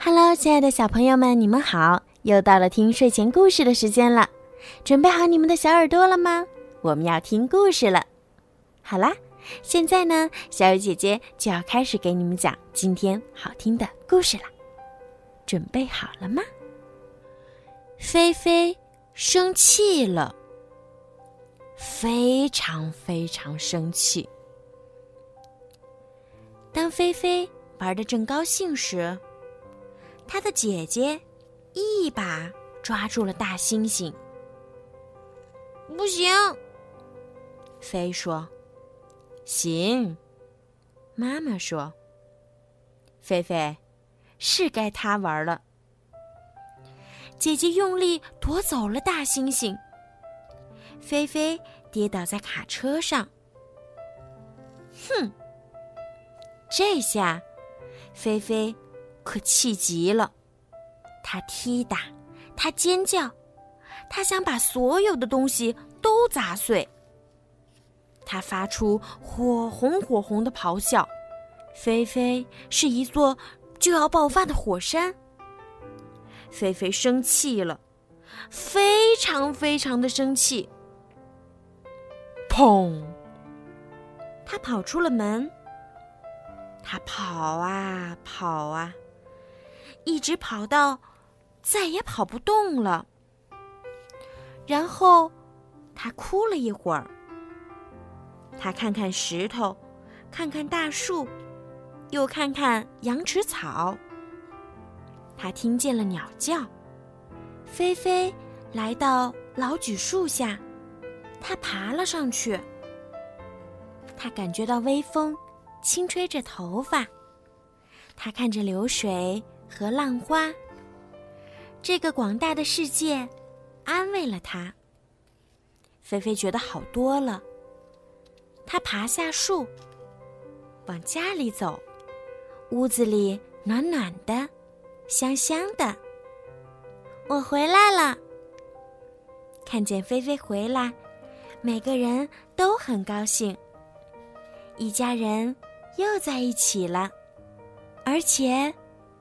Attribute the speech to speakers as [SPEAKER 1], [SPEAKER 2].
[SPEAKER 1] Hello，亲爱的小朋友们，你们好！又到了听睡前故事的时间了，准备好你们的小耳朵了吗？我们要听故事了。好啦，现在呢，小雨姐姐就要开始给你们讲今天好听的故事了。准备好了吗？菲菲生气了，非常非常生气。当菲菲玩的正高兴时，她的姐姐一把抓住了大猩猩。
[SPEAKER 2] 不行，
[SPEAKER 1] 飞说：“行。”妈妈说：“菲菲，是该他玩了。”姐姐用力夺走了大猩猩，菲菲跌倒在卡车上。哼！这下，菲菲。可气极了，他踢打，他尖叫，他想把所有的东西都砸碎。他发出火红火红的咆哮，菲菲是一座就要爆发的火山。菲菲生气了，非常非常的生气。砰！他跑出了门，他跑啊跑啊。一直跑到再也跑不动了，然后他哭了一会儿。他看看石头，看看大树，又看看羊齿草。他听见了鸟叫，菲菲来到老榉树下，他爬了上去。他感觉到微风轻吹着头发，他看着流水。和浪花，这个广大的世界，安慰了他。菲菲觉得好多了。他爬下树，往家里走。屋子里暖暖的，香香的。我回来了。看见菲菲回来，每个人都很高兴。一家人又在一起了，而且。